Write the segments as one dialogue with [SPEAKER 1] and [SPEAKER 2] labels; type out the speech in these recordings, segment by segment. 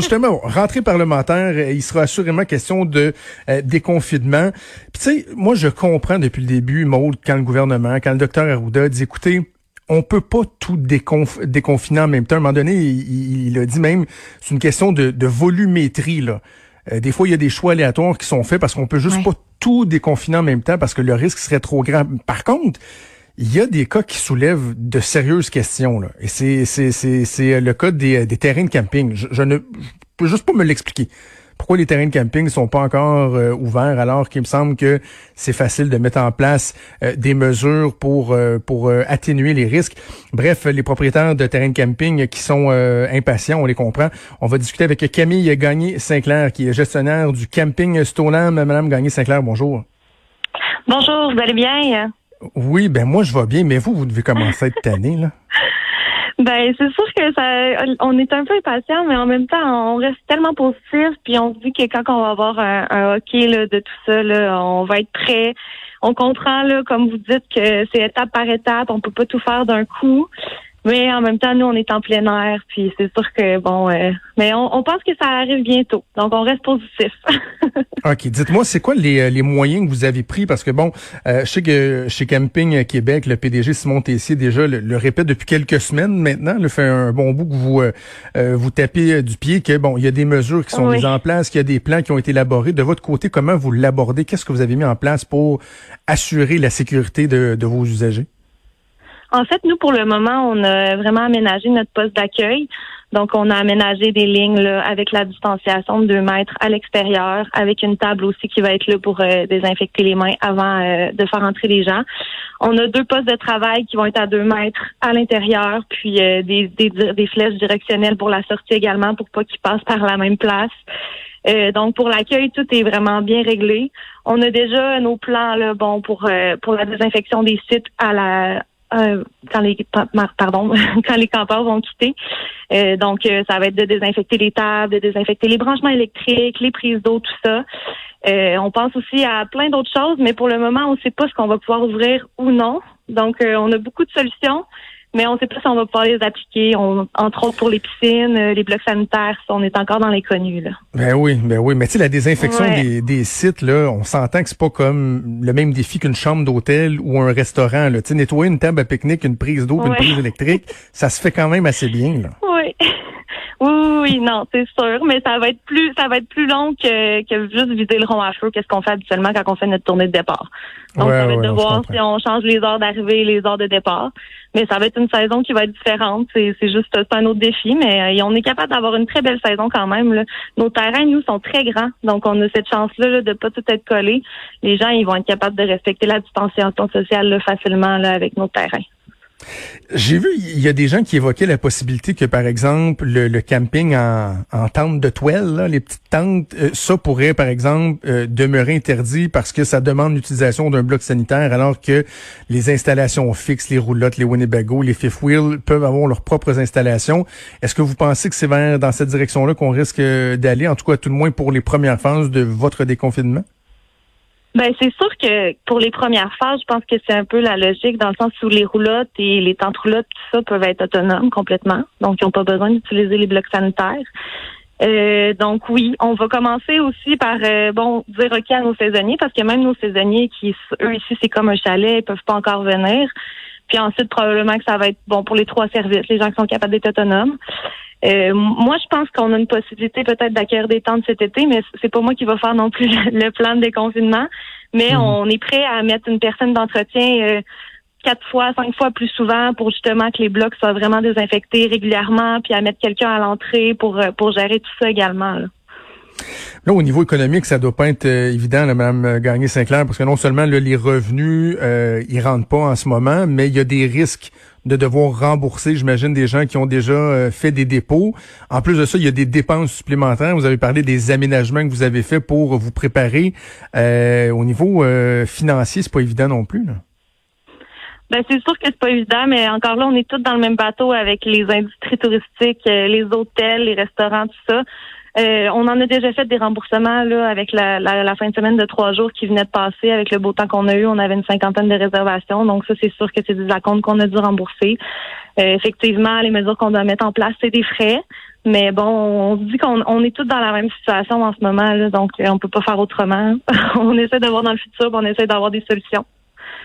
[SPEAKER 1] Justement, rentrée parlementaire, euh, il sera assurément question de euh, déconfinement. Puis tu sais, moi je comprends depuis le début, Maud, quand le gouvernement, quand le docteur Arruda dit, écoutez, on peut pas tout déconfiner en même temps. À un moment donné, il, a dit même, c'est une question de, volumétrie. Là. Euh, des fois, il y a des choix aléatoires qui sont faits parce qu'on peut juste pas tout déconfiner en même temps parce que le risque serait trop grand. Par contre, il y a des cas qui soulèvent de sérieuses questions. Là. Et c'est, c'est le cas des, des terrains de camping. Je, ne peux juste pas me l'expliquer. Pourquoi les terrains de camping ne sont pas encore euh, ouverts alors qu'il me semble que c'est facile de mettre en place euh, des mesures pour euh, pour atténuer les risques? Bref, les propriétaires de terrains de camping qui sont impatients, on les comprend. On va discuter avec Camille Gagné-Sinclair, qui est gestionnaire du camping Stoneham. Madame Gagné-Sinclair, bonjour.
[SPEAKER 2] Bonjour, vous allez bien?
[SPEAKER 1] Oui, ben moi je vais bien, mais vous, vous devez commencer à être tanné, là.
[SPEAKER 2] Ben, c'est sûr que ça, on est un peu impatient, mais en même temps, on reste tellement positif, puis on se dit que quand on va avoir un, hockey là, de tout ça, là, on va être prêt. On comprend, là, comme vous dites, que c'est étape par étape, on peut pas tout faire d'un coup. Mais en même temps, nous, on est en plein air, puis c'est sûr que, bon, euh, mais on, pense que ça arrive bientôt. Donc, on reste positif.
[SPEAKER 1] OK. Dites-moi, c'est quoi les, euh, les, moyens que vous avez pris? Parce que, bon, euh, je sais que chez Camping Québec, le PDG Simon Tessier, déjà, le, répète depuis quelques semaines maintenant, le fait un bon bout que vous vous tapez du pied, que, bon, il y a des mesures qui sont mises en place, qu'il y a des plans qui ont été élaborés. De votre côté, comment vous l'abordez? Qu'est-ce que vous avez mis en place pour assurer la sécurité de, de vos usagers?
[SPEAKER 2] En fait, nous, pour le moment, on a vraiment aménagé notre poste d'accueil. Donc, on a aménagé des lignes là, avec la distanciation de deux mètres à l'extérieur, avec une table aussi qui va être là pour euh, désinfecter les mains avant euh, de faire entrer les gens. On a deux postes de travail qui vont être à deux mètres à l'intérieur, puis euh, des, des, des, flèches directionnelles pour la sortie également, pour pas qu'ils passent par la même place. donc pour l'accueil, tout est vraiment bien réglé. On a déjà nos plans là, bon pour pour la désinfection des sites à la euh, quand les pardon quand les campeurs vont quitter. Euh, donc euh, ça va être de désinfecter les tables, de désinfecter les branchements électriques, les prises d'eau, tout ça. on pense aussi à plein d'autres choses, mais pour le moment, on ne sait pas ce qu'on va pouvoir ouvrir ou non. Donc on a beaucoup de solutions mais on ne sait pas si on va pouvoir les appliquer. entre autres pour les piscines, euh, les blocs sanitaires, on est encore dans l'inconnu. Là.
[SPEAKER 1] Ben oui, ben oui. Mais tu sais, la désinfection des, sites, là, on s'entend que c'est pas comme le même défi qu'une chambre d'hôtel ou un restaurant. Là. Nettoyer une table à pique-nique, une prise d'eau, une prise électrique, ça se fait quand même assez bien. Là.
[SPEAKER 2] Oui. Oui, oui, non, c'est sûr, mais ça va être plus, ça va être plus long que, que juste vider le rond à feu. Qu'est-ce qu'on fait habituellement quand on fait notre tournée de départ Donc, ça va être de voir si on change les heures d'arrivée et les heures de départ. Mais ça va être une saison qui va être différente. C'est, juste un autre défi, mais euh, on est capable d'avoir une très belle saison quand même. Là. Nos terrains, nous, sont très grands, donc on a cette chance-là là, de pas tout être collé. Les gens, ils vont être capables de respecter la distanciation sociale facilement là, avec nos terrains.
[SPEAKER 1] J'ai vu, il y a des gens qui évoquaient la possibilité que, par exemple, le, camping en, en, tente de toile, les petites tentes, euh, ça pourrait, par exemple, euh, demeurer interdit parce que ça demande l'utilisation d'un bloc sanitaire, alors que les installations fixes, les roulottes, les Winnebago, les fifth wheel peuvent avoir leurs propres installations. Est-ce que vous pensez que c'est vers dans cette direction-là qu'on risque d'aller, en tout cas, tout le moins pour les premières phases de votre déconfinement?
[SPEAKER 2] Ben c'est sûr que pour les premières phases, je pense que c'est un peu la logique dans le sens où les roulottes et les tentes roulottes, tout ça peuvent être autonomes complètement. Donc, ils n'ont pas besoin d'utiliser les blocs sanitaires. Euh, donc oui, on va commencer aussi par euh, bon dire ok à nos saisonniers parce que même nos saisonniers qui eux ici c'est comme un chalet, ils peuvent pas encore venir. Puis ensuite probablement que ça va être bon pour les trois services, les gens qui sont capables d'être autonomes. Euh, moi, je pense qu'on a une possibilité peut-être d'acquérir des tentes cet été, mais c'est pas moi qui va faire non plus le plan de déconfinement. Mais mhm. on est prêt à mettre une personne d'entretien euh, quatre fois, cinq fois plus souvent pour justement que les blocs soient vraiment désinfectés régulièrement, puis à mettre quelqu'un à l'entrée pour euh, pour gérer tout ça également. Là.
[SPEAKER 1] Là, au niveau économique, ça doit pas être évident, là, Mme Gagné-Sinclair, parce que non seulement là, les revenus, euh, ils rentrent pas en ce moment, mais il y a des risques de devoir rembourser, j'imagine, des gens qui ont déjà euh, fait des dépôts. En plus de ça, il y a des dépenses supplémentaires. Vous avez parlé des aménagements que vous avez faits pour vous préparer. Euh, au niveau euh, financier, c'est pas évident non plus. Là.
[SPEAKER 2] Ben c'est sûr que c'est pas évident, mais encore là, on est tous dans le même bateau avec les industries touristiques, les hôtels, les restaurants, tout ça. Euh, on en a déjà fait des remboursements là avec la, la, fin de semaine de trois jours qui venait de passer. Avec le beau temps qu'on a eu, on avait une cinquantaine de réservations. Donc ça, c'est sûr que c'est des acomptes qu'on a dû rembourser. Euh, effectivement, les mesures qu'on doit mettre en place, c'est des frais. Mais bon, on se dit qu'on on est tous dans la même situation en ce moment, là, donc on peut pas faire autrement. on essaie de voir dans le futur, on essaie d'avoir des solutions.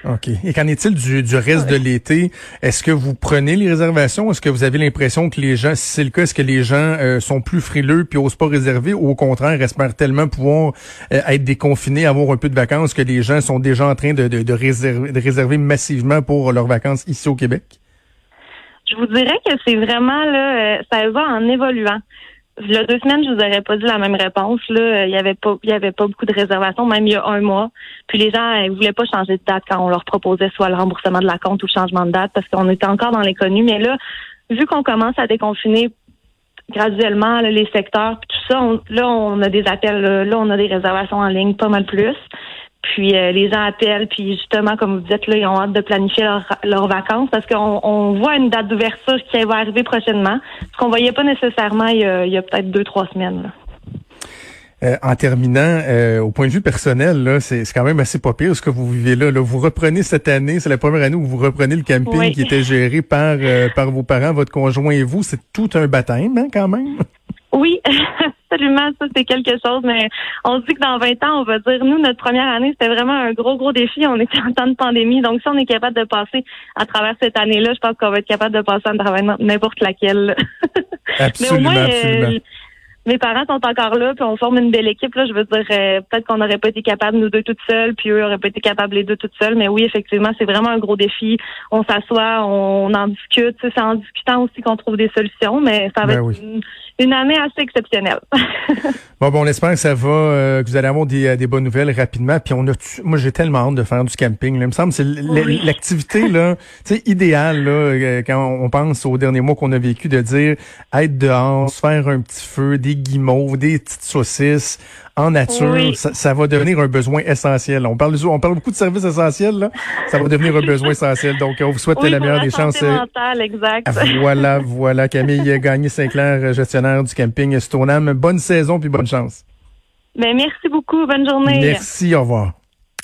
[SPEAKER 1] OK. Et qu'en est-il du, du reste de l'été? Est-ce que vous prenez les réservations? Est-ce que vous avez l'impression que les gens, si c'est le cas, est-ce que les gens euh, sont plus frileux puis osent pas réserver ou au contraire espèrent tellement pouvoir euh, être déconfinés, avoir un peu de vacances que les gens sont déjà en train de, de, de, réserver, de réserver massivement pour leurs vacances ici au Québec?
[SPEAKER 2] Je vous dirais que c'est vraiment là, euh, ça va en évoluant. Il y a deux semaines, je vous aurais pas dit la même réponse. Là, il y avait pas, il y avait pas beaucoup de réservations, même il y a un mois. Puis les gens, ils voulaient pas changer de date quand on leur proposait soit le remboursement de la compte ou le changement de date parce qu'on était encore dans l'inconnu. Mais là, vu qu'on commence à déconfiner graduellement les secteurs, puis tout ça, là on a des appels, là on a des réservations en ligne, pas mal plus. Puis euh, les gens appellent, puis justement, comme vous dites, là, ils ont hâte de planifier leurs vacances parce qu'on on voit une date d'ouverture qui va arriver prochainement, ce qu'on voyait pas nécessairement il y a, il y a peut-être deux, trois semaines.
[SPEAKER 1] Euh, en terminant, euh, au point de vue personnel, là, c'est, quand même assez pas pire ce que vous vivez là. là. Vous reprenez cette année, c'est la première année où vous reprenez le camping qui était géré par par vos parents, votre conjoint et vous. C'est tout un baptême, hein, quand même?
[SPEAKER 2] Oui, absolument, ça c'est quelque chose, mais on se dit que dans 20 ans, on va dire, nous, notre première année, c'était vraiment un gros, gros défi. On était en temps de pandémie, donc si on est capable de passer à travers cette année-là, je pense qu'on va être capable de passer à travers n'importe laquelle.
[SPEAKER 1] absolument, mais au moins, absolument. Euh,
[SPEAKER 2] mes parents sont encore là, puis on forme une belle équipe. Là, je veux dire, euh, peut-être qu'on n'aurait pas été capable nous deux toutes seules, puis eux n'auraient pas été capables les deux toutes seules. Mais oui, effectivement, c'est vraiment un gros défi. On s'assoit, on, en discute. C'est en discutant aussi qu'on trouve des solutions, mais ça va ben être une, année assez exceptionnelle.
[SPEAKER 1] bon, bon, on espère que ça va, euh, que vous allez avoir des, euh, des bonnes nouvelles rapidement. Puis on a, moi, j'ai tellement hâte de faire du camping. Là. Il me semble que c'est l'activité là, idéale là, quand on pense aux derniers mois qu'on a vécu, de dire être dehors, se faire un petit feu, des guimauves, des petites saucisses en nature, ça, va devenir un besoin essentiel. On parle, on parle beaucoup de services essentiels, là. Ça va devenir un besoin essentiel. Donc, on vous souhaite la meilleure des chances.
[SPEAKER 2] Mentale, exact.
[SPEAKER 1] Voilà, voilà. Camille Gagné Sinclair, gestionnaire du camping Stoneham. Bonne saison puis bonne chance.
[SPEAKER 2] Ben, merci beaucoup. Bonne journée.
[SPEAKER 1] Merci. Au revoir.